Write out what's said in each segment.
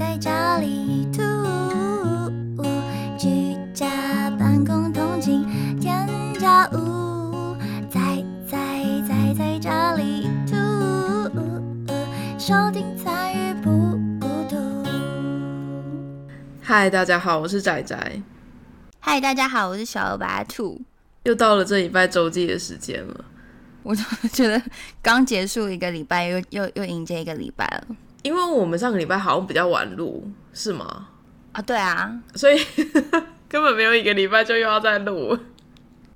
在家里吐，居家办公通勤添加物，在在在在家里吐，收听参与不孤独。嗨，大家好，我是仔仔，嗨，大家好，我是小白兔。又到了这礼拜周记的时间了。我就觉得刚结束一个礼拜，又又又迎接一个礼拜了。因为我们上个礼拜好像比较晚录，是吗？啊，对啊，所以 根本没有一个礼拜就又要再录。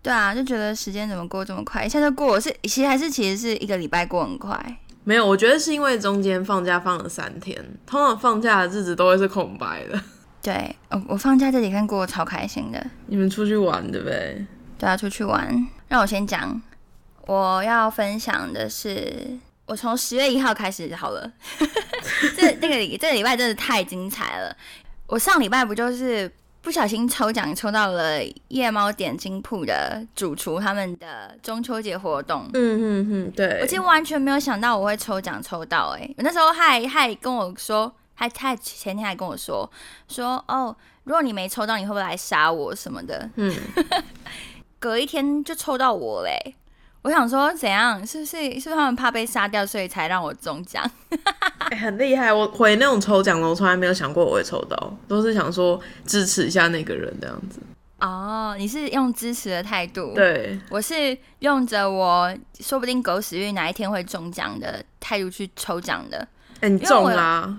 对啊，就觉得时间怎么过这么快，一下就过了。是，其实还是其实是一个礼拜过很快。没有，我觉得是因为中间放假放了三天，通常放假的日子都会是空白的。对，我我放假这几天过得超开心的。你们出去玩对不对？对啊，出去玩。让我先讲，我要分享的是，我从十月一号开始好了。这这个礼这个礼拜真的太精彩了。我上礼拜不就是不小心抽奖抽到了夜猫点金铺的主厨他们的中秋节活动。嗯嗯嗯，对。我其实完全没有想到我会抽奖抽到，哎，我那时候还还跟我说，还还前天还跟我说说哦，如果你没抽到，你会不会来杀我什么的？嗯。隔一天就抽到我嘞！我想说怎样？是不是是不是他们怕被杀掉，所以才让我中奖？很厉害！我回那种抽奖的，我从来没有想过我会抽到，都是想说支持一下那个人这样子。哦，你是用支持的态度？对，我是用着我说不定狗屎运哪一天会中奖的态度去抽奖的。你中啦！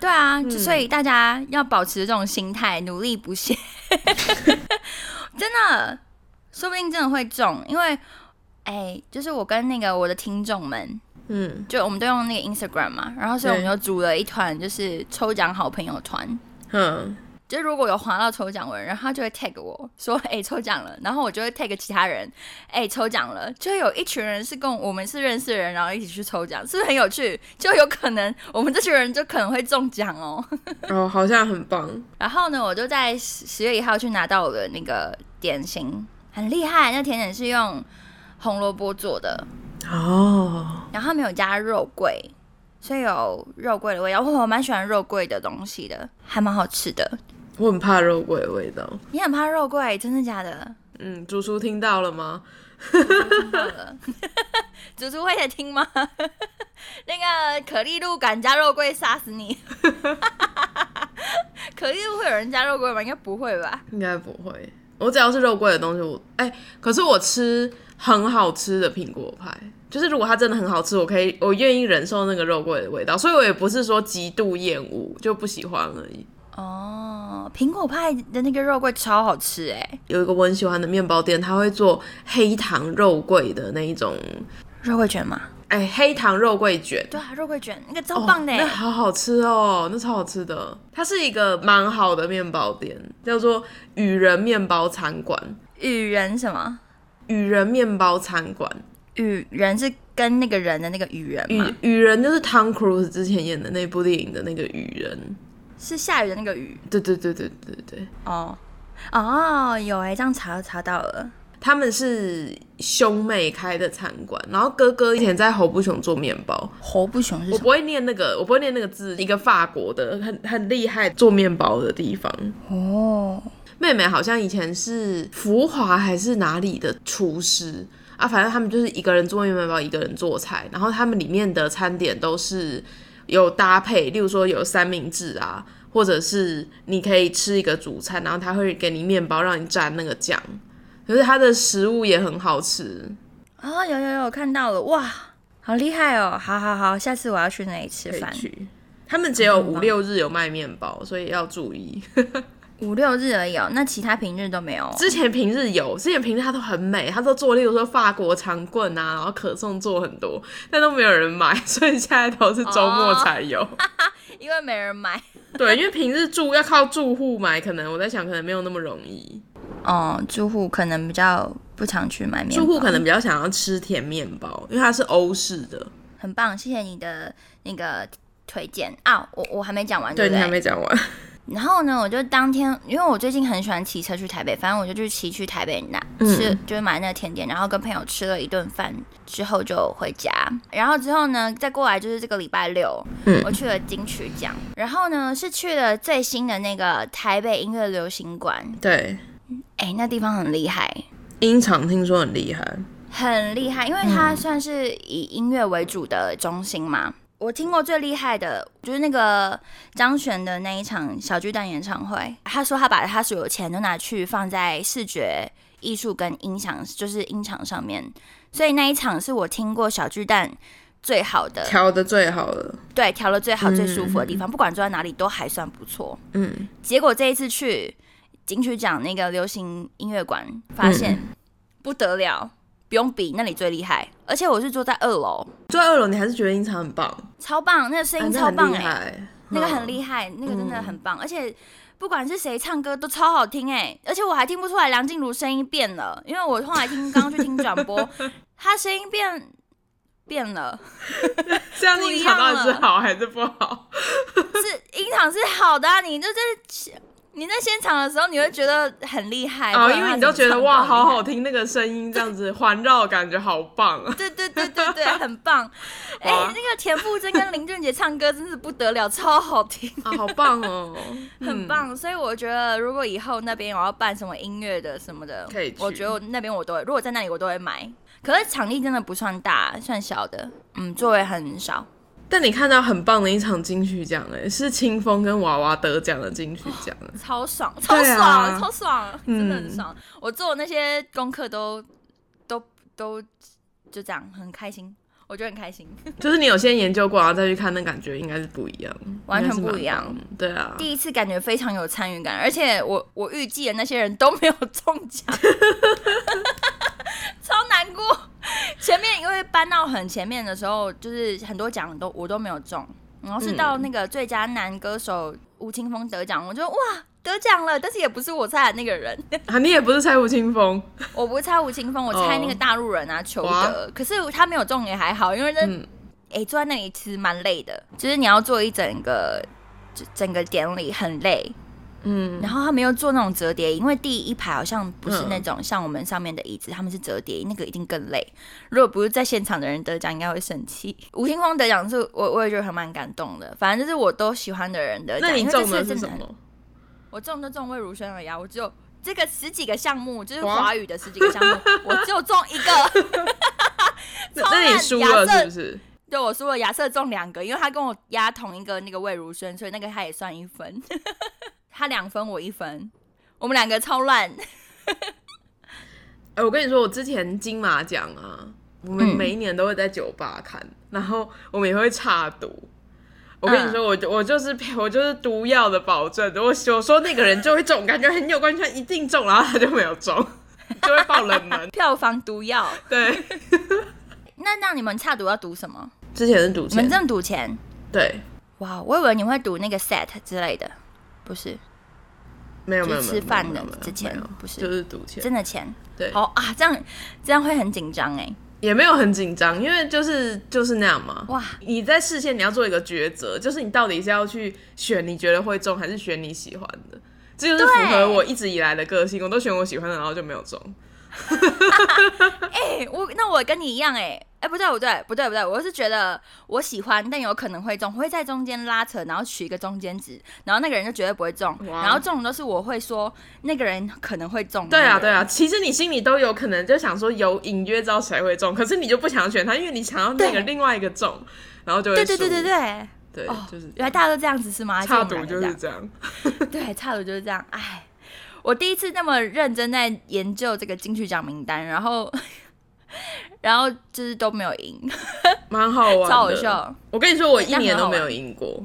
对啊，所以大家要保持这种心态，努力不懈。真的。说不定真的会中，因为，哎，就是我跟那个我的听众们，嗯，就我们都用那个 Instagram 嘛，然后所以我们就组了一团，就是抽奖好朋友团，嗯，就如果有划到抽奖文，然后他就会 tag 我说，哎，抽奖了，然后我就会 tag 其他人，哎，抽奖了，就有一群人是跟我们是认识的人，然后一起去抽奖，是不是很有趣？就有可能我们这群人就可能会中奖哦。哦，好像很棒。然后呢，我就在十十月一号去拿到我的那个点心。很厉害，那甜点是用红萝卜做的哦，然后没有加肉桂，所以有肉桂的味道。我蛮喜欢肉桂的东西的，还蛮好吃的。我很怕肉桂的味道，你很怕肉桂，真的假的？嗯，主厨听到了吗？听到了，主厨会在听吗？那个可丽露敢加肉桂杀死你？可丽露会有人加肉桂吗？应该不会吧？应该不会。我只要是肉桂的东西，我哎，可是我吃很好吃的苹果派，就是如果它真的很好吃，我可以，我愿意忍受那个肉桂的味道，所以我也不是说极度厌恶，就不喜欢而已。哦，苹果派的那个肉桂超好吃哎！有一个我很喜欢的面包店，他会做黑糖肉桂的那一种肉桂卷吗？哎，黑糖肉桂卷，对啊，肉桂卷那个超棒的，那好好吃哦，那超好吃的。它是一个蛮好的面包店，叫做雨人面包餐馆。雨人什么？雨人面包餐馆。雨人是跟那个人的那个雨人吗？雨人就是 Tom Cruise 之前演的那部电影的那个雨人，是下雨的那个雨。对对对对对对。哦哦，有哎，这样查查到了。他们是兄妹开的餐馆，然后哥哥以前在侯不雄做面包。侯不雄是？我不会念那个，我不会念那个字。一个法国的很很厉害做面包的地方。哦，妹妹好像以前是福华还是哪里的厨师啊？反正他们就是一个人做面包，一个人做菜，然后他们里面的餐点都是有搭配，例如说有三明治啊，或者是你可以吃一个主餐，然后他会给你面包让你蘸那个酱。可是它的食物也很好吃啊！有有有看到了哇，好厉害哦！好好好，下次我要去那里吃饭。他们只有五六日有卖面包，所以要注意。五六日而已哦，那其他平日都没有。之前平日有，之前平日它都很美，它都做，例如说法国长棍啊，然后可颂做很多，但都没有人买，所以现在都是周末才有。因为没人买。对，因为平日住要靠住户买，可能我在想，可能没有那么容易。哦，住户可能比较不常去买面包。住户可能比较想要吃甜面包，因为它是欧式的。很棒，谢谢你的那个推荐啊！我我还没讲完，对你还没讲完。然后呢，我就当天，因为我最近很喜欢骑车去台北，反正我就去骑去台北那吃，就是买那个甜点，然后跟朋友吃了一顿饭之后就回家。然后之后呢，再过来就是这个礼拜六，我去了金曲奖，然后呢是去了最新的那个台北音乐流行馆。对，哎，那地方很厉害，音场听说很厉害。很厉害，因为它算是以音乐为主的中心嘛。我听过最厉害的，就是那个张悬的那一场小巨蛋演唱会。他说他把他所有钱都拿去放在视觉艺术跟音响，就是音场上面。所以那一场是我听过小巨蛋最好的，调的最好的，对，调的最好、最舒服的地方，不管坐在哪里都还算不错。嗯，结果这一次去金曲奖那个流行音乐馆，发现不得了。不用比，那里最厉害。而且我是坐在二楼，坐在二楼，你还是觉得音场很棒，超棒，那个声音超棒哎，那个很厉害，那个真的很棒。而且不管是谁唱歌都超好听哎，而且我还听不出来梁静茹声音变了，因为我后来听刚刚去听转播，她声音变变了。这样音场到底是好还是不好？是音场是好的，你就在。你在现场的时候，你会觉得很厉害哦，因为你都觉得哇，好好听，那个声音这样子 环绕，感觉好棒。对对对对对，很棒。哎，那个田馥甄跟林俊杰唱歌真是不得了，超好听啊，好棒哦，很棒。所以我觉得，如果以后那边我要办什么音乐的什么的，可以，我觉得那边我都会，如果在那里我都会买。可是场地真的不算大，算小的，嗯，座位很少。但你看到很棒的一场金曲奖，哎，是清风跟娃娃得奖的金曲奖，超爽，超爽，超爽，真的很爽。我做那些功课都都都就这样，很开心，我觉得很开心。就是你有先研究过，然后再去看，那感觉应该是不一样，完全不一样。对啊，第一次感觉非常有参与感，而且我我预计的那些人都没有中奖。超难过，前面因为搬到很前面的时候，就是很多奖都我都没有中，然后是到那个最佳男歌手吴青峰得奖，我就哇得奖了，但是也不是我猜的那个人 啊，你也不是猜吴青峰，我不是猜吴青峰，我猜那个大陆人啊裘德，可是他没有中也还好，因为那哎坐在那里其实蛮累的，就是你要做一整个整个典礼很累。嗯，然后他们又做那种折叠，因为第一排好像不是那种像我们上面的椅子，他们是折叠，那个一定更累。如果不是在现场的人得奖，应该会生气。吴青峰得奖是我我也觉得还蛮感动的，反正就是我都喜欢的人得奖。那你中的是什么？我中就中魏如萱而呀，我只有这个十几个项目，就是华语的十几个项目，我只有中一个。那你输了是不是？对，我输了。亚瑟中两个，因为他跟我压同一个那个魏如萱，所以那个他也算一分。他两分，我一分，我们两个超烂。哎，我跟你说，我之前金马奖啊，我们每一年都会在酒吧看，然后我们也会差赌。我跟你说，我我就是我就是毒药的保证。我我说那个人就会中，感觉很有关系，他一定中，然后他就没有中，就会爆冷门。票房毒药。对。那那你们差赌要赌什么？之前是赌钱。你们真的赌钱？对。哇，我以为你会赌那个 set 之类的，不是。没有没有吃饭的之前不是就是赌钱真的钱对好啊这样这样会很紧张哎也没有很紧张因为就是就是那样嘛。哇。你在事先你要做一个抉择就是你到底是要去选你觉得会中还是选你喜欢的？这就是符合我一直以来的个性我都选我喜欢的然后就没有中。哎，我那我跟你一样哎，哎不对不对不对不对，我是觉得我喜欢，但有可能会中，会在中间拉扯，然后取一个中间值，然后那个人就绝对不会中，然后中都是我会说那个人可能会中。对啊对啊，其实你心里都有可能就想说有隐约知道谁会中，可是你就不想选他，因为你想要那个另外一个中，然后就会对对对对对对，就是原来大家都这样子是吗？差赌就是这样，对，差赌就是这样，哎。我第一次那么认真在研究这个金曲奖名单，然后，然后就是都没有赢，蛮好玩，超好笑。我跟你说，我一年都没有赢过，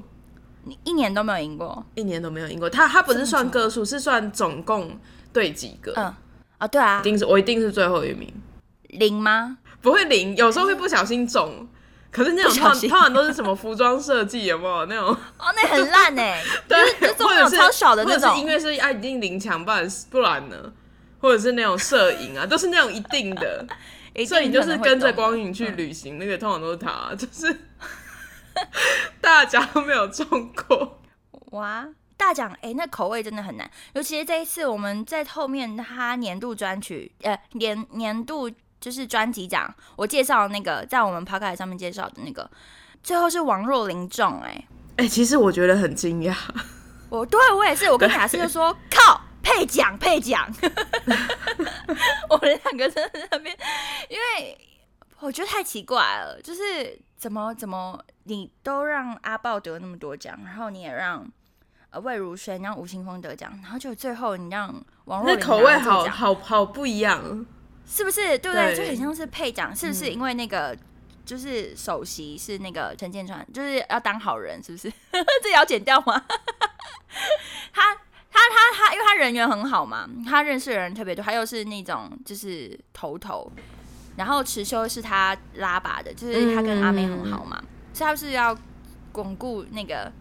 你一年都没有赢过，一年都没有赢过。他他不是算个数，是算总共对几个。嗯，啊，对啊，一定是我一定是最后一名，零吗？不会零，有时候会不小心中。可是那种通常都是什么服装设计有没有那种？哦，那很烂 哎，对，或者是超小的那种，音乐是啊一定零强，不然不然呢？或者是那种摄影啊，都是那种一定的，摄影就是跟着光影去旅行，那个通常都是他，就是大家都没有中过哇。大奖，哎，那口味真的很难。尤其是这一次，我们在后面他年度专曲，呃，年年度就是专辑奖，我介绍那个在我们 p o c 上面介绍的那个，最后是王若琳中，哎，哎，其实我觉得很惊讶。我对我也是，我跟雅思就说靠配奖配奖，我们两个在那边，因 为我觉得太奇怪了，就是怎么怎么你都让阿豹得那么多奖，然后你也让呃魏如萱让吴青峰得奖，然后就最后你让王若琳口味好好好不一样，是不是？对不对？就很像是配奖，是不是？因为那个就是首席是那个陈建川，就是要当好人，是不是？这要剪掉吗？他他他他，因为他人缘很好嘛，他认识的人特别多，他又是那种就是头头，然后池修是他拉拔的，就是他跟阿妹很好嘛，所以他是要巩固那个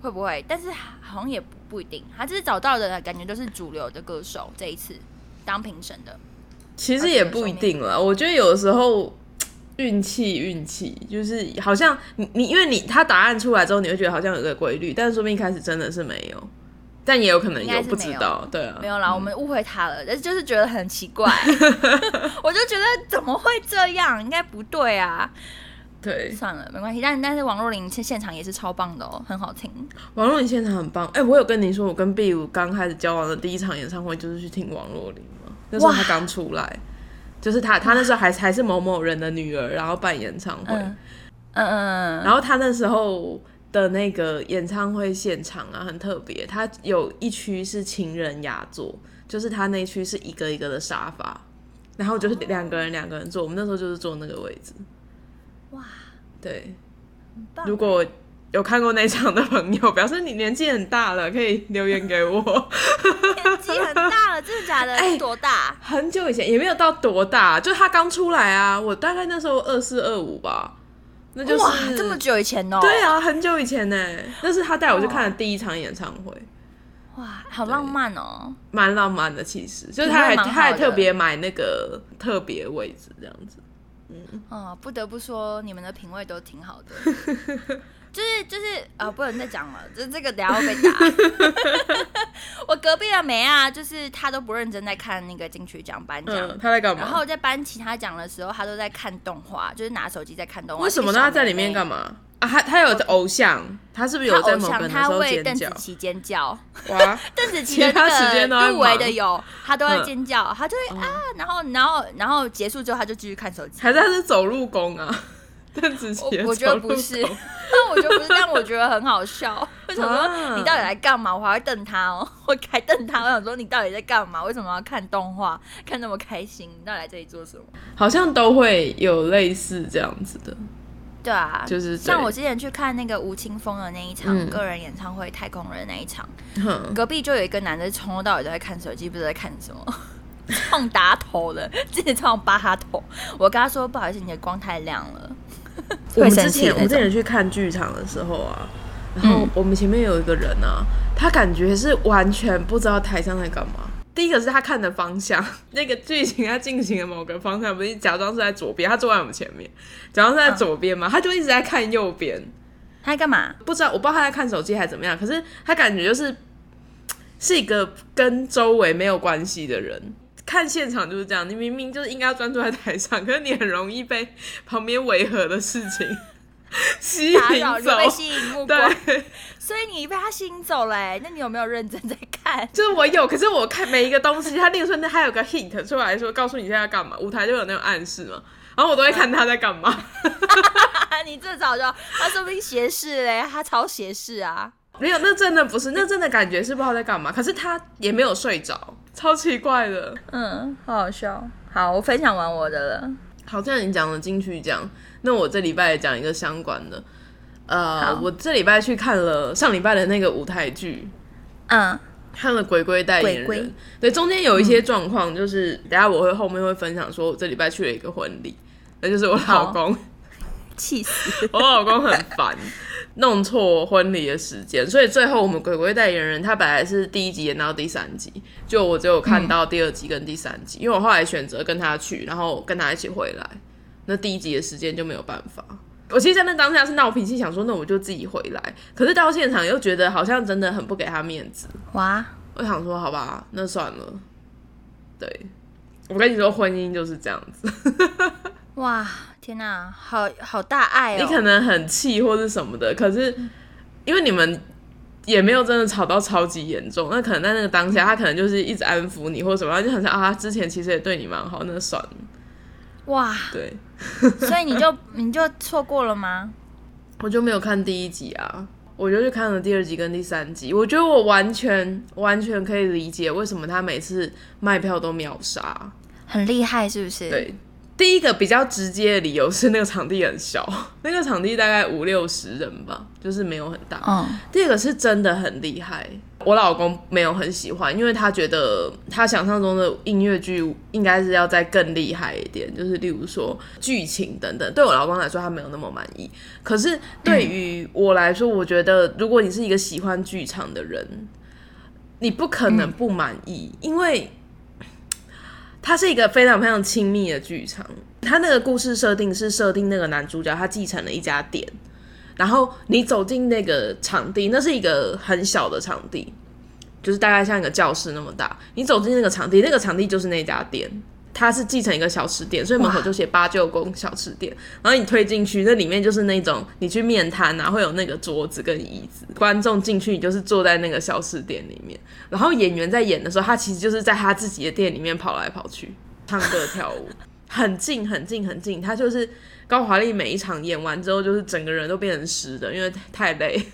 会不会？但是好像也不不一定，他就是找到的感觉都是主流的歌手，这一次当评审的，其实也不一定了。我觉得有的时候运气运气就是好像你你因为你他答案出来之后，你会觉得好像有个规律，但是说不定一开始真的是没有。但也有可能有不知道，对啊，没有啦，我们误会他了，但是就是觉得很奇怪，我就觉得怎么会这样，应该不对啊，对，算了，没关系，但但是王若琳现现场也是超棒的哦，很好听，王若琳现场很棒，哎，我有跟你说，我跟 B 五刚开始交往的第一场演唱会就是去听王若琳嘛，那时候她刚出来，就是她，她那时候还还是某某人的女儿，然后办演唱会，嗯嗯嗯，然后她那时候。的那个演唱会现场啊，很特别。它有一区是情人雅座，就是它那区是一个一个的沙发，然后就是两个人两个人坐。我们那时候就是坐那个位置。哇，对，如果有看过那场的朋友，表示你年纪很大了，可以留言给我。年纪很大了，真的假的？哎，多大？很久以前也没有到多大，就他刚出来啊。我大概那时候二四二五吧。那就是哇，这么久以前哦！对啊，很久以前呢。那是他带我去看的第一场演唱会。哇，好浪漫哦！蛮浪漫的，其实就是他还他还特别买那个特别位置这样子。嗯，哦，不得不说，你们的品味都挺好的。就是就是啊，不能再讲了，就这个等下会被打。我隔壁的梅啊，就是他都不认真在看那个金曲奖颁奖，他在干嘛？然后在颁其他奖的时候，他都在看动画，就是拿手机在看动画。为什么呢？他在里面干嘛？啊，他他有偶像，他是不是有在某个他为邓紫棋尖叫？哇，邓紫棋的那个入围的有，他都在尖叫，他就会啊，然后然后然后结束之后，他就继续看手机。还是他是走路工啊？邓紫棋，我觉得不是，但我觉得不是，但我觉得很好笑。为什么你到底来干嘛？我还会瞪他哦，我还瞪他。我想说你到底在干嘛？为什么要看动画，看那么开心？你到底来这里做什么？好像都会有类似这样子的。对啊，就是像我之前去看那个吴青峰的那一场个人演唱会《太空人》那一场，隔壁就有一个男的从头到尾都在看手机，不知道在看什么，撞打头的，自己撞巴哈头。我跟他说：“不好意思，你的光太亮了。” 我们之前我们之前去看剧场的时候啊，然后我们前面有一个人啊，他感觉是完全不知道台上在干嘛。第一个是他看的方向，那个剧情他进行的某个方向，不是假装是在左边，他坐在我们前面，假装是在左边嘛，他就一直在看右边。他在干嘛？不知道，我不知道他在看手机还是怎么样。可是他感觉就是 是一个跟周围没有关系的人。看现场就是这样，你明明就是应该要专注在台上，可是你很容易被旁边违和的事情 吸引走，被吸引目光。所以你被他吸引走了，那你有没有认真在看？就是我有，可是我看每一个东西，他例如说那还有个 hint 出来说，告诉你现在干嘛，舞台就有那种暗示嘛，然后我都会看他在干嘛。你这早就，他说不定斜视嘞，他超斜视啊。没有，那真的不是，那真的感觉是不知道在干嘛。可是他也没有睡着，超奇怪的。嗯，好好笑。好，我分享完我的了。好，既然你讲了金曲奖，那我这礼拜也讲一个相关的。呃，我这礼拜去看了上礼拜的那个舞台剧，嗯，看了《鬼鬼代言人》。对，中间有一些状况，就是等下我会后面会分享，说我这礼拜去了一个婚礼，那就是我老公，气死，我老公很烦。弄错婚礼的时间，所以最后我们鬼鬼代言人他本来是第一集演到第三集，就我只有看到第二集跟第三集，因为我后来选择跟他去，然后跟他一起回来，那第一集的时间就没有办法。我其实在那当下是闹脾气，想说那我就自己回来。可是到现场又觉得好像真的很不给他面子。哇！我想说好吧，那算了。对，我跟你说，婚姻就是这样子。哇，天哪，好好大爱哦！你可能很气或是什么的，可是因为你们也没有真的吵到超级严重，那可能在那个当下，他可能就是一直安抚你或者什么，就很想啊，之前其实也对你蛮好，那算了。哇，对，所以你就你就错过了吗？我就没有看第一集啊，我就去看了第二集跟第三集。我觉得我完全完全可以理解为什么他每次卖票都秒杀，很厉害是不是？对。第一个比较直接的理由是那个场地很小，那个场地大概五六十人吧，就是没有很大。嗯。第二个是真的很厉害，我老公没有很喜欢，因为他觉得他想象中的音乐剧应该是要再更厉害一点，就是例如说剧情等等。对我老公来说，他没有那么满意。可是对于我来说，我觉得如果你是一个喜欢剧场的人，你不可能不满意，因为。它是一个非常非常亲密的剧场，它那个故事设定是设定那个男主角他继承了一家店，然后你走进那个场地，那是一个很小的场地，就是大概像一个教室那么大，你走进那个场地，那个场地就是那家店。它是继承一个小吃店，所以门口就写八舅公小吃店。然后你推进去，那里面就是那种你去面摊啊，会有那个桌子跟椅子，观众进去你就是坐在那个小吃店里面。然后演员在演的时候，他其实就是在他自己的店里面跑来跑去，唱歌跳舞，很近很近很近。他就是高华丽每一场演完之后，就是整个人都变成湿的，因为太累。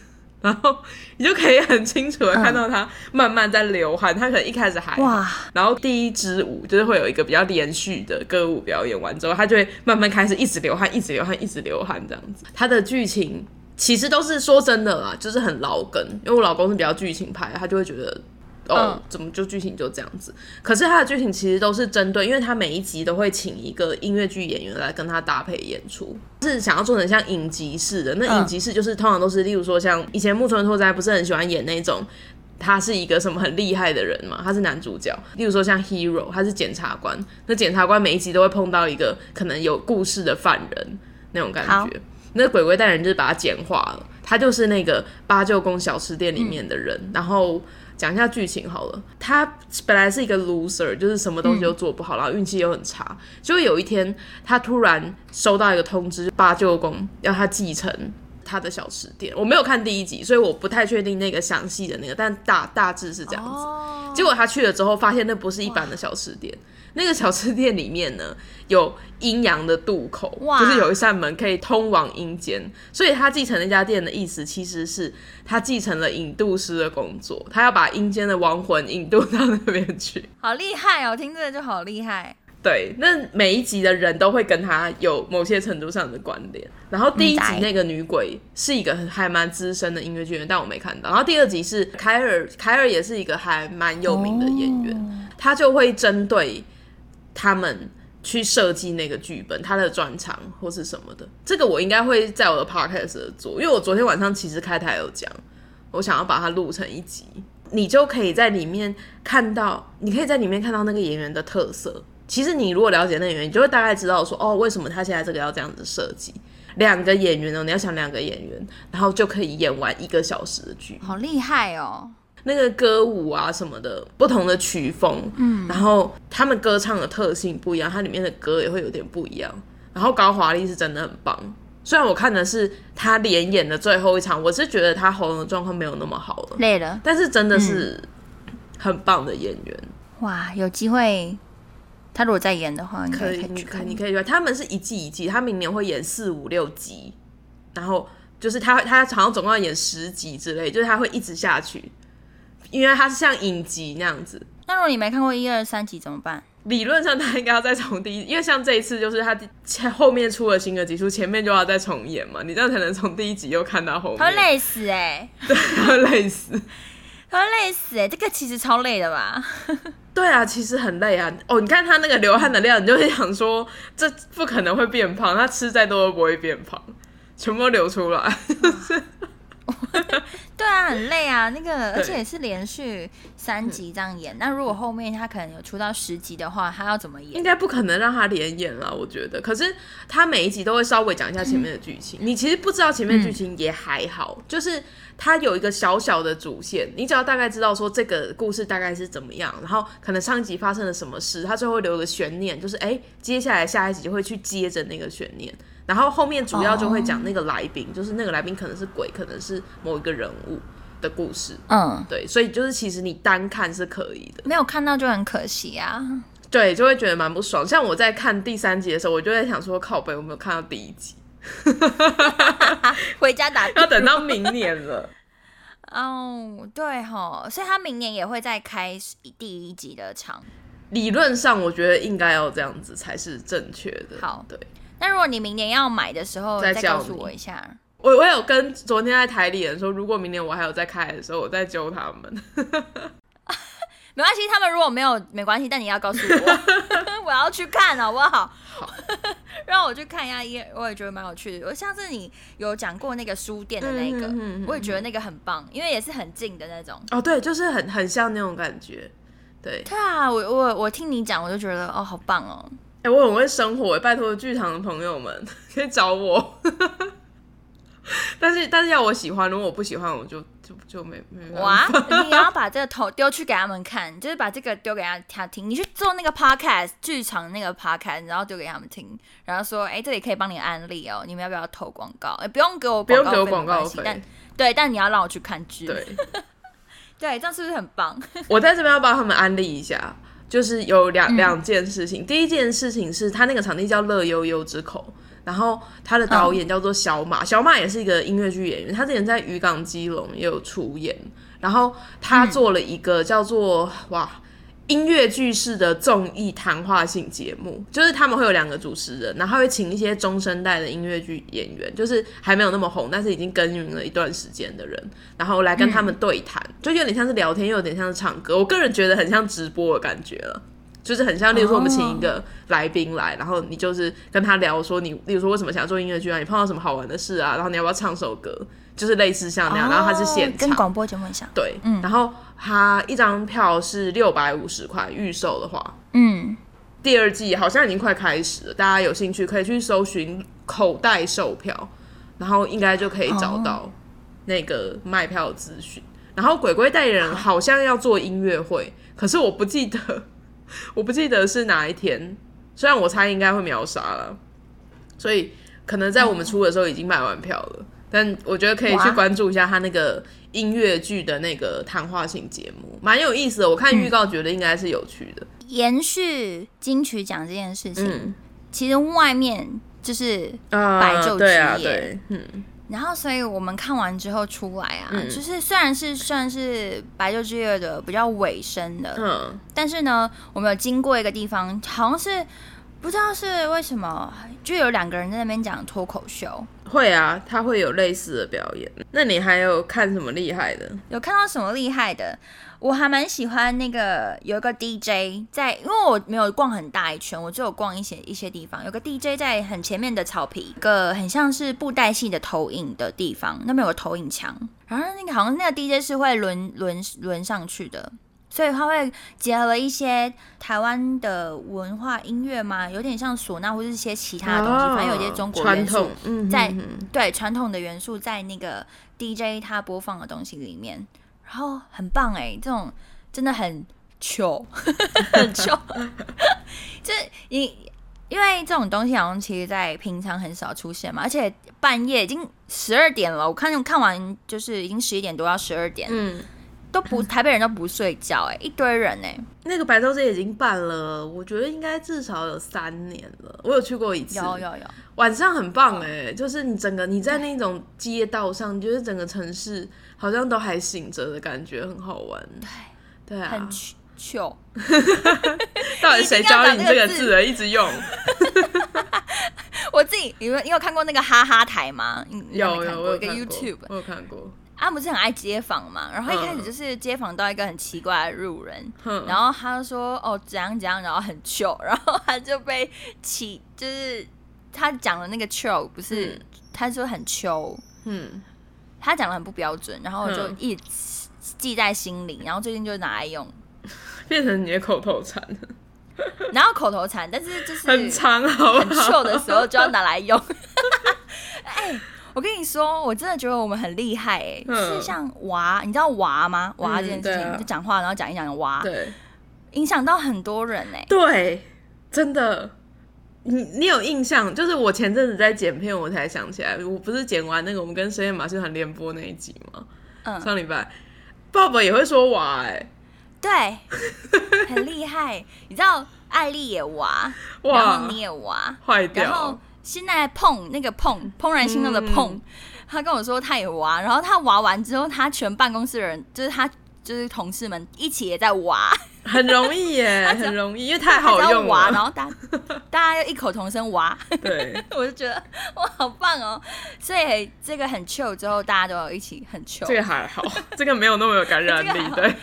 然后你就可以很清楚的看到他慢慢在流汗，他可能一开始还哇，然后第一支舞就是会有一个比较连续的歌舞表演完之后，他就会慢慢开始一直流汗，一直流汗，一直流汗这样子。他的剧情其实都是说真的啦，就是很老梗，因为我老公是比较剧情派，他就会觉得。哦，怎么就剧情就这样子？可是他的剧情其实都是针对，因为他每一集都会请一个音乐剧演员来跟他搭配演出，是想要做成像影集式的。那影集式就是通常都是，例如说像以前木村拓哉不是很喜欢演那种，他是一个什么很厉害的人嘛，他是男主角。例如说像 Hero，他是检察官，那检察官每一集都会碰到一个可能有故事的犯人那种感觉。那鬼鬼代人就是把他简化了，他就是那个八舅公小吃店里面的人，然后。讲一下剧情好了，他本来是一个 loser，就是什么东西都做不好，然后运气又很差。就有一天，他突然收到一个通知，八舅公要他继承他的小吃店。我没有看第一集，所以我不太确定那个详细的那个，但大大致是这样子。结果他去了之后，发现那不是一般的小吃店。那个小吃店里面呢，有阴阳的渡口，就是有一扇门可以通往阴间。所以他继承那家店的意思，其实是他继承了引渡师的工作，他要把阴间的亡魂引渡到那边去。好厉害哦！听这个就好厉害。对，那每一集的人都会跟他有某些程度上的关联。然后第一集那个女鬼是一个还蛮资深的音乐剧员，但我没看到。然后第二集是凯尔，凯尔也是一个还蛮有名的演员，他就会针对。他们去设计那个剧本，他的专长或是什么的，这个我应该会在我的 podcast 做，因为我昨天晚上其实开台有讲，我想要把它录成一集，你就可以在里面看到，你可以在里面看到那个演员的特色。其实你如果了解那演员，你就会大概知道说，哦，为什么他现在这个要这样子设计。两个演员哦，你要想两个演员，然后就可以演完一个小时的剧，好厉害哦。那个歌舞啊什么的，不同的曲风，嗯，然后他们歌唱的特性不一样，它里面的歌也会有点不一样。然后高华丽是真的很棒，虽然我看的是他连演的最后一场，我是觉得他喉咙状况没有那么好了，累了，但是真的是很棒的演员。哇，有机会他如果再演的话，可以去看，你可以去。他们是一季一季，他明年会演四五六集，然后就是他他好像总共要演十集之类，就是他会一直下去。因为它是像影集那样子，那如果你没看过一二三集怎么办？理论上他应该要再从第一，因为像这一次就是他前后面出了新的集数，前面就要再重演嘛，你这样才能从第一集又看到后面。他会累死哎，对，他会累死，他会累死哎，这个其实超累的吧？对啊，其实很累啊。哦，你看他那个流汗的量，你就会想说，这不可能会变胖，他吃再多都不会变胖，全部都流出来。对啊，很累啊，那个而且也是连续三集这样演。那如果后面他可能有出到十集的话，他要怎么演？应该不可能让他连演了，我觉得。可是他每一集都会稍微讲一下前面的剧情。你其实不知道前面剧情也还好，就是他有一个小小的主线，你只要大概知道说这个故事大概是怎么样，然后可能上集发生了什么事，他最后留个悬念，就是哎，接下来下一集就会去接着那个悬念。然后后面主要就会讲那个来宾，就是那个来宾可能是鬼，可能是某一个人物的故事。嗯，对，所以就是其实你单看是可以的，没有看到就很可惜啊。对，就会觉得蛮不爽。像我在看第三集的时候，我就在想说，靠北，我没有看到第一集，回家打要等到明年了。哦，对哈，所以他明年也会再开第一集的场。理论上，我觉得应该要这样子才是正确的。好，对。那如果你明年要买的时候，再告诉我一下。我我有跟昨天在台里人说，如果明年我还有再开的时候，我再揪他们。没关系，他们如果没有没关系，但你要告诉我，我要去看，好不好？好，让我去看一下，也我也觉得蛮有趣的。我上次你有讲过那个书店的那个，我也觉得那个很棒，因为也是很近的那种。哦，对，就是很很像那种感觉。对，对啊，我我我听你讲，我就觉得哦，好棒哦。我很会生活，拜托剧场的朋友们可以找我。但是但是要我喜欢，如果我不喜欢，我就就就没没哇！你要把这个头丢去给他们看，就是把这个丢给他他听。你去做那个 podcast 剧场那个 podcast，然后丢给他们听，然后说：“哎，这里可以帮你安利哦，你们要不要投广告？哎，不用给我，不用给我广告费，但对，但你要让我去看剧。对，对，这样是不是很棒？我在这边要帮他们安利一下。就是有两两件事情，第一件事情是他那个场地叫乐悠悠之口，然后他的导演叫做小马，小马也是一个音乐剧演员，他之前在渔港基隆也有出演，然后他做了一个叫做哇。音乐剧式的综艺谈话性节目，就是他们会有两个主持人，然后会请一些中生代的音乐剧演员，就是还没有那么红，但是已经耕耘了一段时间的人，然后来跟他们对谈，就有点像是聊天，又有点像是唱歌。我个人觉得很像直播的感觉了，就是很像，例如说我们请一个来宾来，然后你就是跟他聊说你，例如说为什么想要做音乐剧啊？你碰到什么好玩的事啊？然后你要不要唱首歌？就是类似像那样，然后它是现场，跟广播节目很像。对，嗯，然后。它一张票是六百五十块，预售的话，嗯，第二季好像已经快开始了，大家有兴趣可以去搜寻口袋售票，然后应该就可以找到那个卖票资讯。然后鬼鬼代言人好像要做音乐会，可是我不记得，我不记得是哪一天。虽然我猜应该会秒杀了，所以可能在我们出的时候已经卖完票了。但我觉得可以去关注一下他那个音乐剧的那个谈话性节目，蛮有意思的。我看预告觉得应该是有趣的。延续金曲奖这件事情，其实外面就是白昼之夜，嗯，然后所以我们看完之后出来啊，就是虽然是算是白昼之夜的比较尾声的，嗯，但是呢，我们有经过一个地方，好像是。不知道是为什么，就有两个人在那边讲脱口秀。会啊，他会有类似的表演。那你还有看什么厉害的？有看到什么厉害的？我还蛮喜欢那个有一个 DJ 在，因为我没有逛很大一圈，我只有逛一些一些地方。有个 DJ 在很前面的草皮，一个很像是布袋戏的投影的地方，那边有个投影墙。然后那个好像那个 DJ 是会轮轮轮上去的。所以他会结合了一些台湾的文化音乐嘛，有点像唢呐或者一些其他的东西，反正有些中国元素在，对传统的元素在那个 DJ 他播放的东西里面，然后很棒哎，这种真的很糗，很糗，就是你因为这种东西好像其实在平常很少出现嘛，而且半夜已经十二点了，我看看完就是已经十一点多要十二点，嗯。都不台北人都不睡觉哎，一堆人哎。那个白昼节已经办了，我觉得应该至少有三年了。我有去过一次，有有有。晚上很棒哎，就是你整个你在那种街道上，你觉得整个城市好像都还醒着的感觉，很好玩。对对啊，很糗。到底谁教你这个字？一直用。我自己，你有你有看过那个哈哈台吗？有有，我有个 YouTube，我有看过。他不是很爱街访嘛，然后一开始就是街访到一个很奇怪的路人，然后他就说哦怎样怎样，然后很糗，然后他就被起，就是他讲的那个糗不是，他说很糗，嗯，他讲的很不标准，然后我就一直记在心里，然后最近就拿来用，变成你的口头禅。然后口头禅，但是就是很长，好很臭的时候就要拿来用。哎，我跟你说，我真的觉得我们很厉害哎，是像娃，你知道娃吗？娃这件事情就讲话，然后讲一讲娃，对，影响到很多人哎，对，真的。你你有印象？就是我前阵子在剪片，我才想起来，我不是剪完那个我们跟深夜马戏团联播那一集吗？嗯，上礼拜，爸爸也会说娃哎。对，很厉害。你知道艾丽也娃，然后你也娃，坏掉。然后现在碰那个碰怦然心动的碰，他跟我说他也挖，然后他挖完之后，他全办公室的人，就是他就是同事们一起也在挖，很容易耶，很容易，因为太好用了。然后大大家又异口同声挖，对，我就觉得哇，好棒哦。所以这个很 chill 之后，大家都一起很 chill。这个还好，这个没有那么有感染力，对。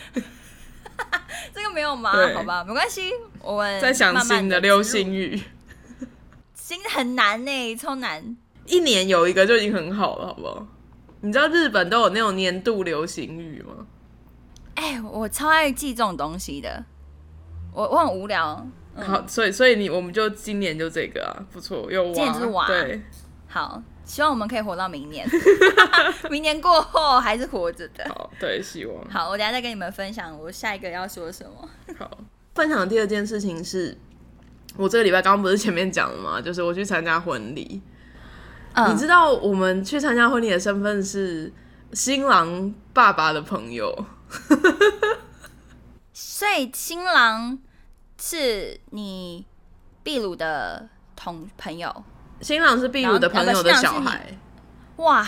这个没有吗？好吧，没关系。我们在想新的流星雨，新很难呢，超难。一年有一个就已经很好了，好不好？你知道日本都有那种年度流行语吗？哎，我超爱记这种东西的。我我很无聊。好，所以所以你我们就今年就这个啊，不错，又挖对，好。希望我们可以活到明年，明年过后还是活着的。好，对，希望。好，我等下再跟你们分享我下一个要说什么。好，分享的第二件事情是，我这个礼拜刚刚不是前面讲了吗？就是我去参加婚礼。你知道我们去参加婚礼的身份是新郎爸爸的朋友，所以新郎是你秘鲁的同朋友。新郎是秘鲁的朋友的小孩，哇，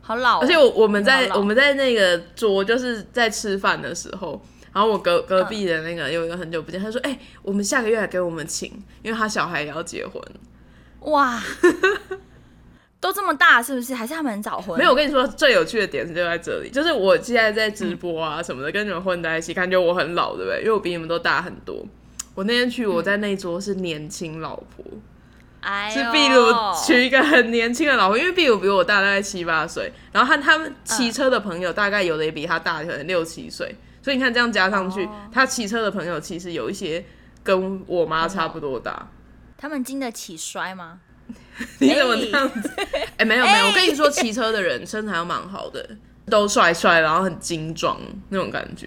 好老！而且我我们在我们在那个桌就是在吃饭的时候，然后我隔隔壁的那个有一个很久不见，他说：“哎，我们下个月来给我们请，因为他小孩也要结婚。”哇，都这么大是不是？还是他们很早婚？没有，我跟你说最有趣的点是就在这里，就是我现在在直播啊什么的，跟你们混在一起，感觉我很老，对不对？因为我比你们都大很多。我那天去，我在那桌是年轻老婆。是秘鲁娶一个很年轻的老婆，因为秘鲁比我大大概七八岁，然后他他们骑车的朋友大概有的也比他大，可能六七岁，所以你看这样加上去，他骑车的朋友其实有一些跟我妈差不多大。他们经得起摔吗？你怎么这样子？哎，没有没有，我跟你说，骑车的人身材蛮好的，都帅帅，然后很精壮那种感觉。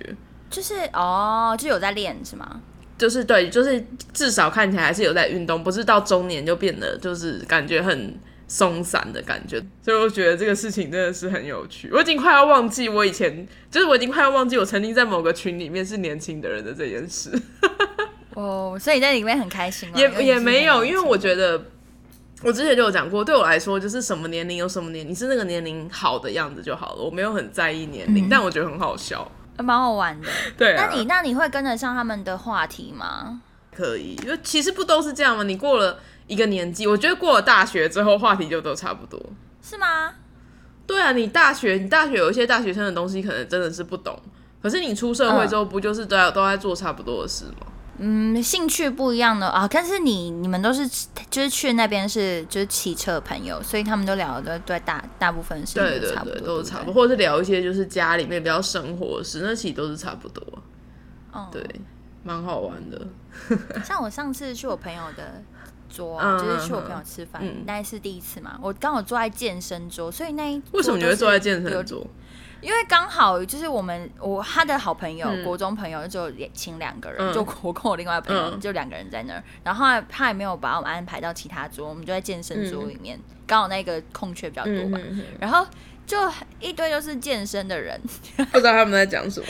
就是哦，就有在练是吗？就是对，就是至少看起来还是有在运动，不是到中年就变得就是感觉很松散的感觉。所以我觉得这个事情真的是很有趣。我已经快要忘记我以前，就是我已经快要忘记我曾经在某个群里面是年轻的人的这件事。哦，所以在里面很开心。也也没有，因为我觉得我之前就有讲过，对我来说就是什么年龄有什么年，你是那个年龄好的样子就好了。我没有很在意年龄，但我觉得很好笑。蛮好玩的，对。那你那你会跟得上他们的话题吗？可以，因为其实不都是这样吗？你过了一个年纪，我觉得过了大学之后，话题就都差不多，是吗？对啊，你大学你大学有一些大学生的东西，可能真的是不懂。可是你出社会之后，不就是都在都在做差不多的事吗？嗯，兴趣不一样的啊，但是你你们都是就是去那边是就是骑车朋友，所以他们都聊的对大大部分是对对对都是差不多，或者是聊一些就是家里面比较生活事，那其实都是差不多。哦，对，蛮好玩的。像我上次去我朋友的桌，就是去我朋友吃饭，那是第一次嘛，我刚好坐在健身桌，所以那一为什么你会坐在健身桌？因为刚好就是我们我他的好朋友国中朋友就请两个人，就我跟我另外朋友就两个人在那儿，然后他也没有把我们安排到其他桌，我们就在健身桌里面，刚好那个空缺比较多吧，然后就一堆都是健身的人，不知道他们在讲什么，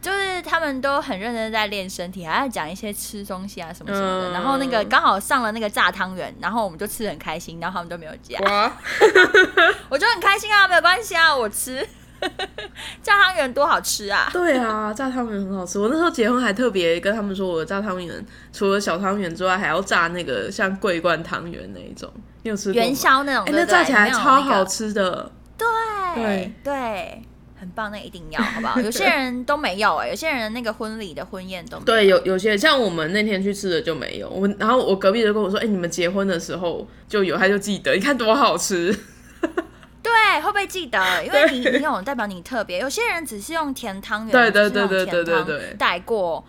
就是他们都很认真在练身体，还要讲一些吃东西啊什么什么的，然后那个刚好上了那个炸汤圆，然后我们就吃的很开心，然后他们都没有加，我就很开心啊，没有关系啊，我吃。炸汤圆多好吃啊！对啊，炸汤圆很好吃。我那时候结婚还特别跟他们说，我的炸汤圆除了小汤圆之外，还要炸那个像桂冠汤圆那一种。你有吃元宵那种？哎，那炸起来超好吃的。对对对，很棒，那一定要 好不好？有些人都没有哎，有些人那个婚礼的婚宴都对，有有些像我们那天去吃的就没有。我们然后我隔壁就跟我说，哎，你们结婚的时候就有，他就记得，你看多好吃。对会不，会被记得，因为你 你有代表你特别。有些人只是用甜汤圆，对对对对对对对，带过，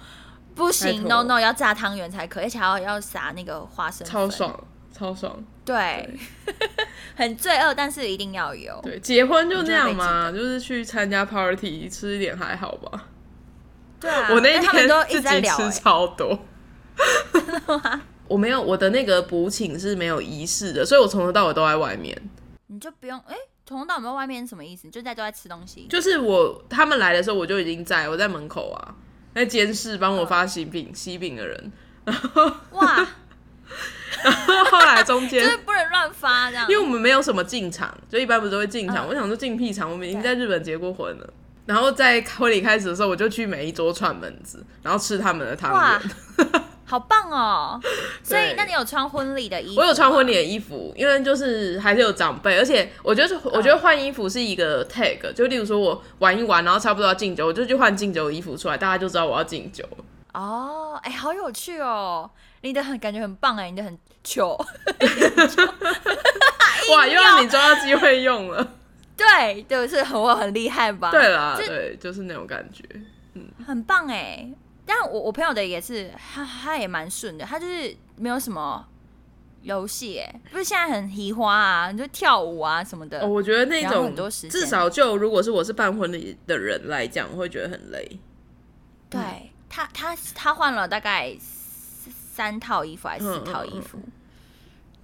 不行，no no，要炸汤圆才可以，而且还要要撒那个花生，超爽，超爽。对，很罪恶，但是一定要有。对，结婚就那样嘛，就是去参加 party 吃一点还好吧。对啊，我那天都一直在聊，吃超多。我没有，我的那个补寝是没有仪式的，所以我从头到尾都在外面。你就不用哎，从头到尾在外面什么意思？就在都在吃东西。就是我他们来的时候，我就已经在我在门口啊，在监视帮我发喜饼喜饼的人。然后哇，然 后后来中间就是不能乱发这样，因为我们没有什么进场，就一般不是都会进场。我想说进屁场，我们已经在日本结过婚了。然后在婚礼开始的时候，我就去每一桌串门子，然后吃他们的汤圆。好棒哦！所以，那你有穿婚礼的衣服？我有穿婚礼的衣服，因为就是还是有长辈，而且我觉得，我觉得换衣服是一个 tag，就例如说我玩一玩，然后差不多要敬酒，我就去换敬酒衣服出来，大家就知道我要敬酒哦，哎，好有趣哦！你的很感觉很棒哎，你的很糗。哇，又让你抓到机会用了。对，就是很我很厉害吧？对啦，对，就是那种感觉，嗯，很棒哎。但我我朋友的也是，他他也蛮顺的，他就是没有什么游戏，哎，不是现在很奇花啊，你就跳舞啊什么的。我觉得那种至少就如果是我是办婚礼的人来讲，会觉得很累。对他他他换了大概三套衣服还是四套衣服。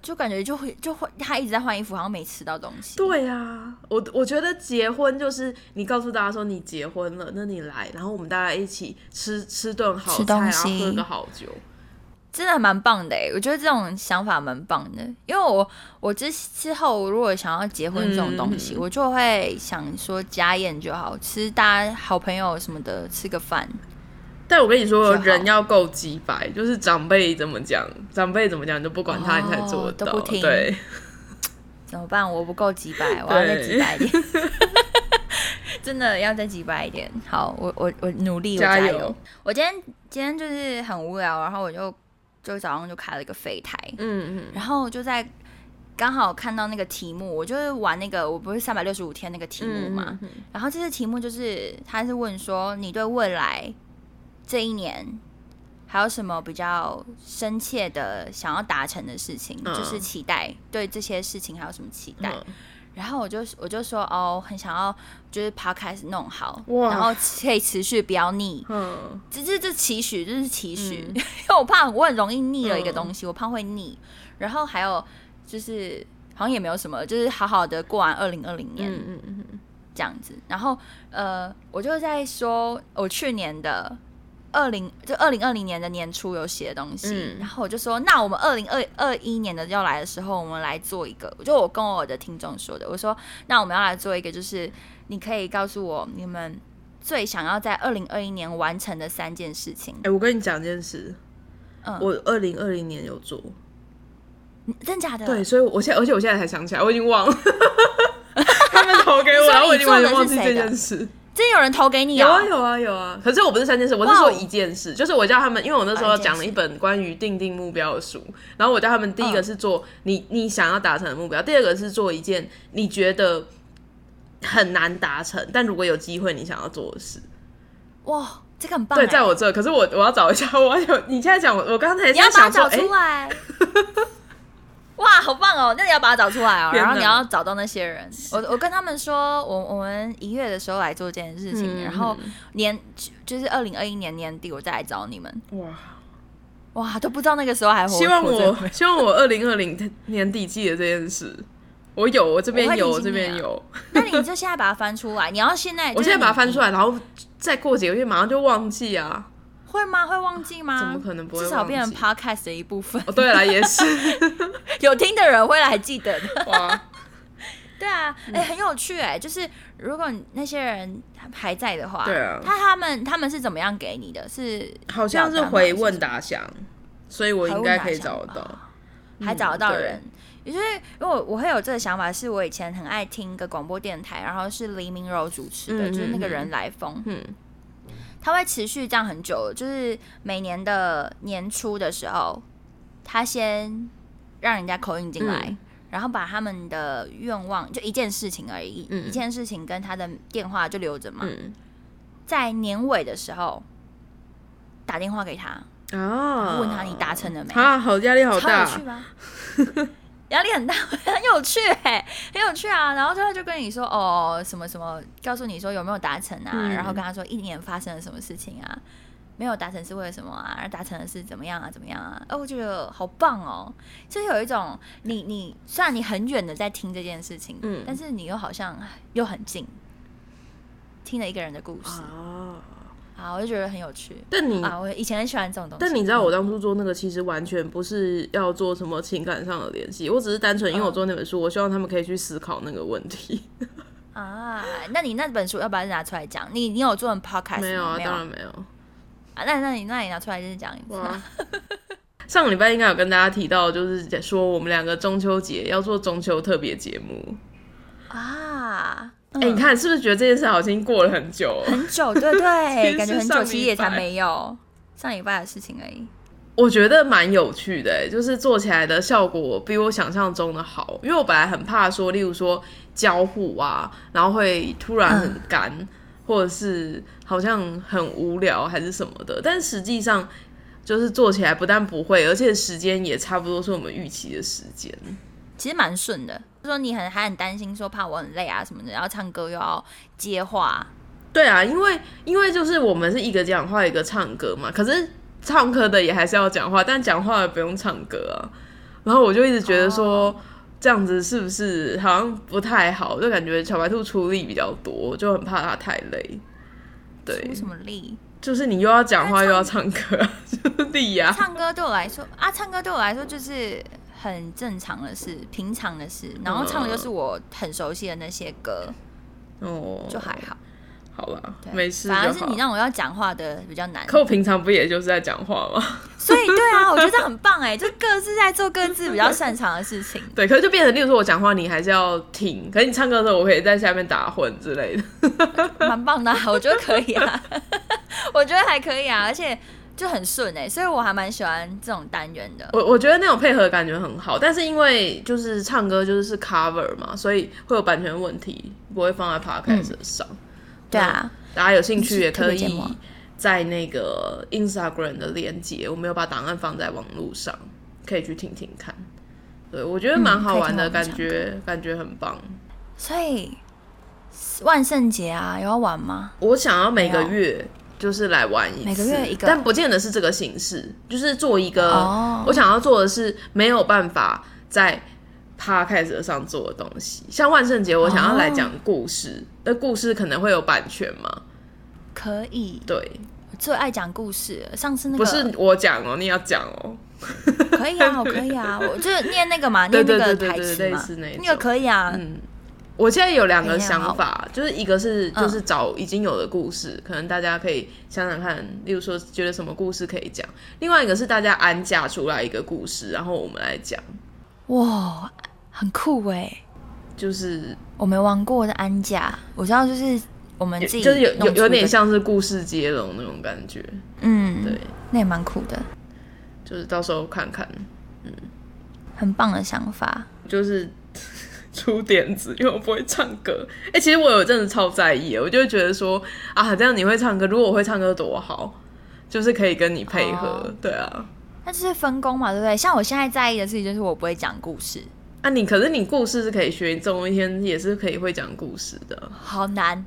就感觉就会就会他一直在换衣服，好像没吃到东西。对啊，我我觉得结婚就是你告诉大家说你结婚了，那你来，然后我们大家一起吃吃顿好菜，然后喝个好酒，真的蛮棒的哎！我觉得这种想法蛮棒的，因为我我之之后如果想要结婚这种东西，我就会想说家宴就好，吃大家好朋友什么的吃个饭。但我跟你说，人要够鸡白，就是长辈怎么讲，长辈怎么讲，你就不管他，你才做得到。对，怎么办？我不够鸡白，我要再鸡白一点。真的要再鸡白一点。好，我我我努力，加油！我今天今天就是很无聊，然后我就就早上就开了一个废台，嗯嗯，然后就在刚好看到那个题目，我就是玩那个，我不是三百六十五天那个题目嘛，然后这次题目就是他是问说你对未来。这一年还有什么比较深切的想要达成的事情？就是期待对这些事情还有什么期待？然后我就我就说哦，很想要就是 podcast 弄好，然后可以持续不要腻。嗯，这这这期许，这是期许，因为我怕我很容易腻了一个东西，我怕会腻。然后还有就是好像也没有什么，就是好好的过完二零二零年，嗯嗯嗯，这样子。然后呃，我就在说我去年的。二零就二零二零年的年初有写的东西，然后我就说，那我们二零二二一年的要来的时候，我们来做一个。就我跟我的听众说的，我说，那我们要来做一个，就是你可以告诉我你们最想要在二零二一年完成的三件事情。哎，我跟你讲件事，嗯，我二零二零年有做，真假的？对，所以我现在，而且我现在才想起来，我已经忘了，他们投给我，然后我已经完全忘记这件事。真有人投给你啊？有啊有啊有啊！可是我不是三件事，我是说一件事，就是我叫他们，因为我那时候讲了一本关于定定目标的书，然后我叫他们第一个是做你你想要达成的目标，第二个是做一件你觉得很难达成，但如果有机会你想要做的事。哇，这个很棒！对，在我这，可是我我要找一下，我有你现在讲，我我刚才你要把它找出来。哇，好棒哦！那你要把它找出来哦，然后你要找到那些人。我我跟他们说，我我们一月的时候来做这件事情，然后年就是二零二一年年底我再来找你们。哇哇，都不知道那个时候还希望我 希望我二零二零年底记得这件事。我有，我这边有，我这边有。那你就现在把它翻出来，你要现在，我现在把它翻出来，然后再过几个月马上就忘记啊。会吗？会忘记吗？怎么可能不会？至少变成 podcast 的一部分。哦，对了，也是 有听的人会来记得的。哇，对啊，哎，很有趣哎。就是如果那些人还在的话，对啊，他他们他们是怎么样给你的？是好像是回问答箱，所以我应该可以找得到，还找得到人。也就是因为我我会有这个想法，是我以前很爱听一个广播电台，然后是黎明柔主持的，就是那个人来疯，嗯。他会持续这样很久，就是每年的年初的时候，他先让人家口音进来，然后把他们的愿望就一件事情而已，一件事情跟他的电话就留着嘛，在年尾的时候打电话给他，哦，问他你达成了没？啊，好压力好大？压力很大，很有趣哎，很有趣啊！然后他就跟你说哦，什么什么，告诉你说有没有达成啊？然后跟他说一年发生了什么事情啊？没有达成是为了什么啊？而达成的是怎么样啊？怎么样啊？哦，我觉得好棒哦！就是有一种你你虽然你很远的在听这件事情，嗯，但是你又好像又很近，听了一个人的故事哦。啊，我就觉得很有趣。但你啊，我以前很喜欢这种东西。但你知道，我当初做那个其实完全不是要做什么情感上的联系，我只是单纯因为我做那本书，我希望他们可以去思考那个问题。啊，那你那本书要不要拿出来讲？你你有做 podcast 没有啊？当然没有。啊，那那你那你拿出来就是讲一次。上个礼拜应该有跟大家提到，就是说我们两个中秋节要做中秋特别节目 啊。哎，你看是不是觉得这件事好像过了很久？很久，对对，感觉很久，其实也才没有上礼拜的事情而已。我觉得蛮有趣的，就是做起来的效果比我想象中的好。因为我本来很怕说，例如说交互啊，然后会突然很干，或者是好像很无聊还是什么的。但实际上就是做起来不但不会，而且时间也差不多是我们预期的时间。其实蛮顺的，就说你很还很担心，说怕我很累啊什么的，然后唱歌又要接话。对啊，因为因为就是我们是一个讲话一个唱歌嘛，可是唱歌的也还是要讲话，但讲话不用唱歌啊。然后我就一直觉得说这样子是不是好像不太好，就感觉小白兔出力比较多，就很怕它太累。对，出什么力？就是你又要讲话又要唱歌，就力呀。唱歌对我来说啊，唱歌对我来说就是。很正常的事，平常的事，然后唱的就是我很熟悉的那些歌，哦，就还好，好了，没事。反而是你让我要讲话的比较难。可我平常不也就是在讲话吗？所以对啊，我觉得很棒哎，就各自在做各自比较擅长的事情。对，可是就变成，例如说我讲话，你还是要听；，可是你唱歌的时候，我可以在下面打混之类的，蛮棒的，我觉得可以啊，我觉得还可以啊，而且。就很顺哎，所以我还蛮喜欢这种单元的。我我觉得那种配合感觉很好，但是因为就是唱歌就是是 cover 嘛，所以会有版权问题，不会放在 podcast 上。对啊，大家有兴趣也可以在那个 Instagram 的链接，我没有把档案放在网络上，可以去听听看。对，我觉得蛮好玩的感觉，感觉很棒。所以万圣节啊，有要玩吗？我想要每个月。就是来玩一次，每个月一个，但不见得是这个形式。就是做一个，我想要做的是没有办法在 podcast 上做的东西。像万圣节，我想要来讲故事，那故事可能会有版权吗？可以。对，最爱讲故事。上次那个不是我讲哦，你要讲哦。可以啊，我可以啊，我就念那个嘛，念那个台词嘛，那个可以啊。嗯。我现在有两个想法，就是一个是就是找已经有的故事，可能大家可以想想看，例如说觉得什么故事可以讲；另外一个是大家安架出来一个故事，然后我们来讲。哇，很酷哎！就是我没玩过的安架，我知道就是我们自己就是有有有点像是故事接龙那种感觉。嗯，对，那也蛮酷的。就是到时候看看，嗯，很棒的想法，就是。出点子，因为我不会唱歌。哎，其实我有阵子超在意，我就会觉得说啊，这样你会唱歌，如果我会唱歌多好，就是可以跟你配合。对啊，那就是分工嘛，对不对？像我现在在意的事情就是我不会讲故事。啊，你可是你故事是可以学，总有一天也是可以会讲故事的。好难，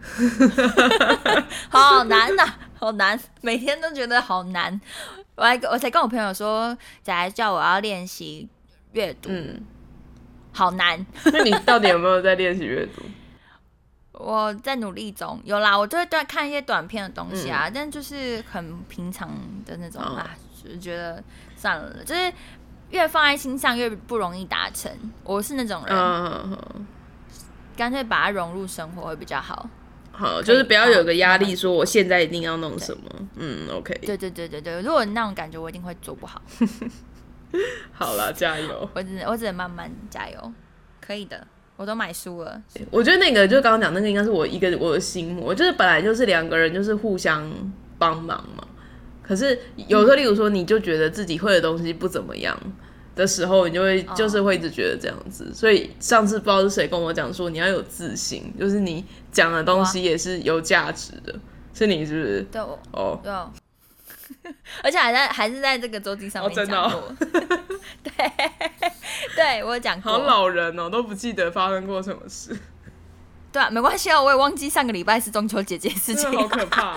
好难呐，好难，每天都觉得好难。我还我才跟我朋友说，仔叫我要练习阅读。嗯。好难，那你到底有没有在练习阅读？我在努力中，有啦，我就会在看一些短片的东西啊，但就是很平常的那种啊，就觉得算了，就是越放在心上越不容易达成。我是那种人，干脆把它融入生活会比较好。好，就是不要有个压力，说我现在一定要弄什么。嗯，OK。对对对对对，如果那种感觉，我一定会做不好。好了，加油！我只我只能慢慢加油，可以的。我都买书了。我觉得那个就刚刚讲那个，应该是我一个我的心魔，就是本来就是两个人就是互相帮忙嘛。可是有时候，例如说，你就觉得自己会的东西不怎么样，的时候，你就会就是会一直觉得这样子。所以上次不知道是谁跟我讲说，你要有自信，就是你讲的东西也是有价值的。是你是不是？对，哦，对，而且还在还是在这个周记上面讲过。对，对我讲过。好老人哦，都不记得发生过什么事。对啊，没关系啊，我也忘记上个礼拜是中秋节这件事情，好可怕。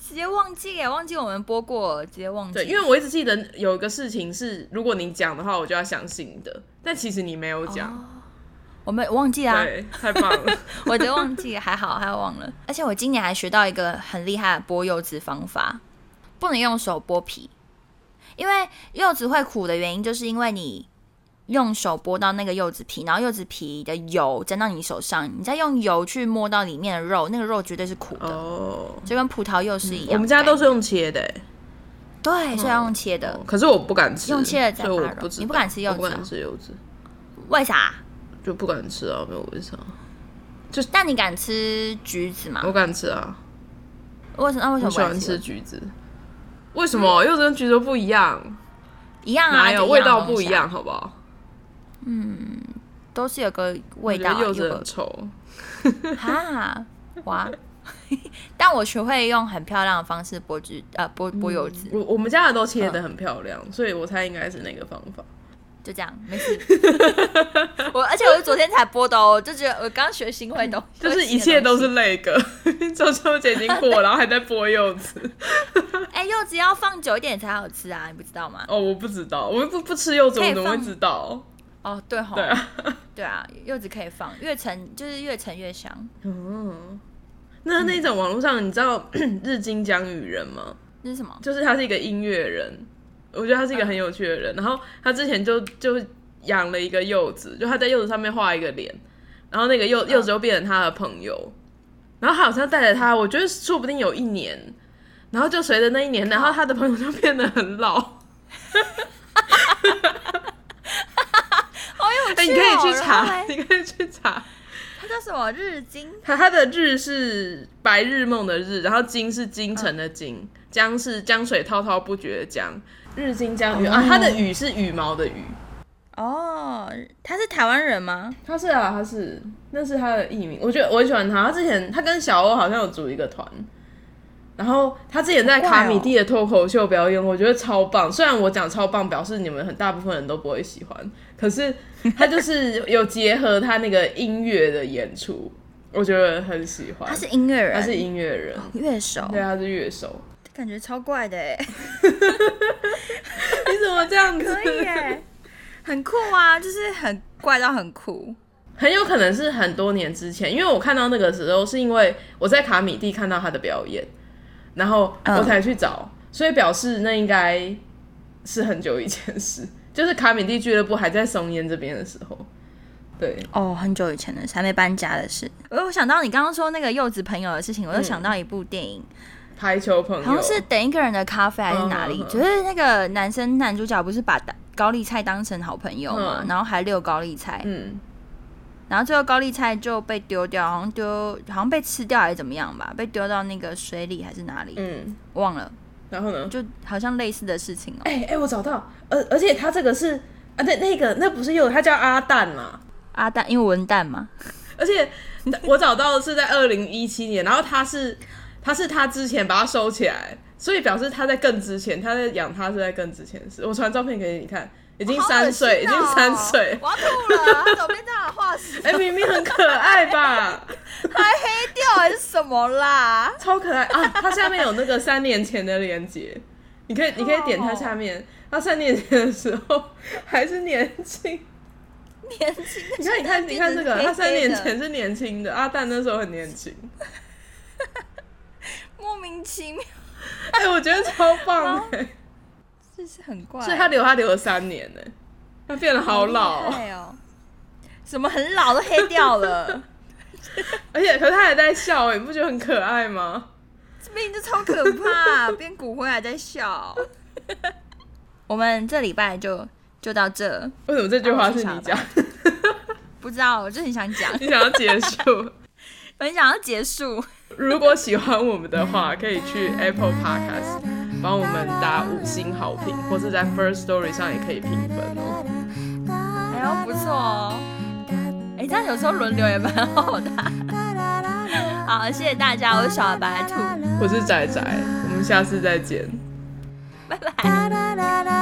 直接忘记耶，忘记我们播过，直接忘记。对，因为我一直记得有一个事情是，如果你讲的话，我就要相信的。但其实你没有讲，我们忘记啊。对，太棒了，我都忘记，还好，还忘了。而且我今年还学到一个很厉害的剥柚子方法，不能用手剥皮，因为柚子会苦的原因，就是因为你。用手剥到那个柚子皮，然后柚子皮的油沾到你手上，你再用油去摸到里面的肉，那个肉绝对是苦的，就跟葡萄柚是一样。我们家都是用切的，对，是要用切的。可是我不敢吃，用切的所以我不你不敢吃柚子，不敢吃柚子，为啥？就不敢吃啊，没有为啥。就但你敢吃橘子吗？我敢吃啊。为什么？那为什么喜欢吃橘子？为什么柚子跟橘子不一样？一样啊，哪有味道不一样？好不好？嗯，都是有个味道，柚子很臭。哈哇！但我学会用很漂亮的方式剥橘呃剥剥柚子。我我们家的都切的很漂亮，所以我猜应该是那个方法。就这样，没事。我而且我是昨天才播的哦，就觉得我刚学新会东，就是一切都是那个中秋节已经过，然后还在剥柚子。哎，柚子要放久一点才好吃啊，你不知道吗？哦，我不知道，我不不吃柚子，我怎么会知道？哦，对哈，对啊，对啊，柚子可以放，越陈就是越陈越香。嗯，那那种网络上，你知道 日金江雨人吗？那是什么？就是他是一个音乐人，我觉得他是一个很有趣的人。然后他之前就就养了一个柚子，就他在柚子上面画一个脸，然后那个柚柚子就变成他的朋友。然后他好像带着他，我觉得说不定有一年，然后就随着那一年，然后他的朋友就变得很老。哎，你可以去查，你可以去查，他叫什么日金？他他的日是白日梦的日，然后金是京城的金，江是江水滔滔不绝的江，日金江雨啊，它的羽是羽毛的羽。哦，他是台湾人吗？他是啊，他是，那是他的艺名。我觉得我很喜欢他，他之前他跟小欧好像有组一个团。然后他之前在卡米蒂的脱口秀表演，我觉得超棒。虽然我讲超棒，表示你们很大部分人都不会喜欢，可是他就是 有结合他那个音乐的演出，我觉得很喜欢。他是音乐人，他是音乐人，乐手。对，他是乐手，感觉超怪的哎！你怎么这样子？可以哎，很酷啊，就是很怪到很酷。很有可能是很多年之前，因为我看到那个时候，是因为我在卡米蒂看到他的表演。然后我才去找，所以表示那应该是很久以前事，就是卡米蒂俱乐部还在松烟这边的时候。对，哦，很久以前的，还没搬家的事。我想到你刚刚说那个柚子朋友的事情，我又想到一部电影《排球朋友》，好像是等一个人的咖啡还是哪里？就是那个男生男主角不是把高丽菜当成好朋友嘛，然后还遛高丽菜。嗯。然后最后高丽菜就被丢掉，好像丢，好像被吃掉还是怎么样吧？被丢到那个水里还是哪里？嗯，忘了。然后呢？就好像类似的事情哦。哎哎，我找到，而而且他这个是啊，对，那个那不是有，他叫阿蛋嘛？阿蛋，因为文蛋嘛。而且我找到的是在二零一七年，然后他是他是他之前把它收起来，所以表示他在更之前，他在养他是在更之前的事。我传照片给你看。已经三岁，已经三岁，我要吐了。他怎么变这样的化石？哎，明明很可爱吧？还黑掉还是什么啦？超可爱啊！它下面有那个三年前的连接，你可以，你可以点它下面。他三年前的时候还是年轻，年轻。你看，你看，你看这个，他三年前是年轻的，阿蛋那时候很年轻，莫名其妙。哎，我觉得超棒哎。这是很怪，所以他留他留了三年呢，他变得好老哦，什么很老都黑掉了，而且可是他还在笑哎，你不觉得很可爱吗？这名就超可怕，变骨灰还在笑。我们这礼拜就就到这，为什么这句话是你讲？不知道，我就很想讲，你想要结束，很想要结束。如果喜欢我们的话，可以去 Apple Podcast。帮我们打五星好评，或是在 First Story 上也可以评分哦。哎呦，不错哦。哎，这样有时候轮流也蛮好的。好，谢谢大家，我是小白兔，我是仔仔，我们下次再见，拜拜。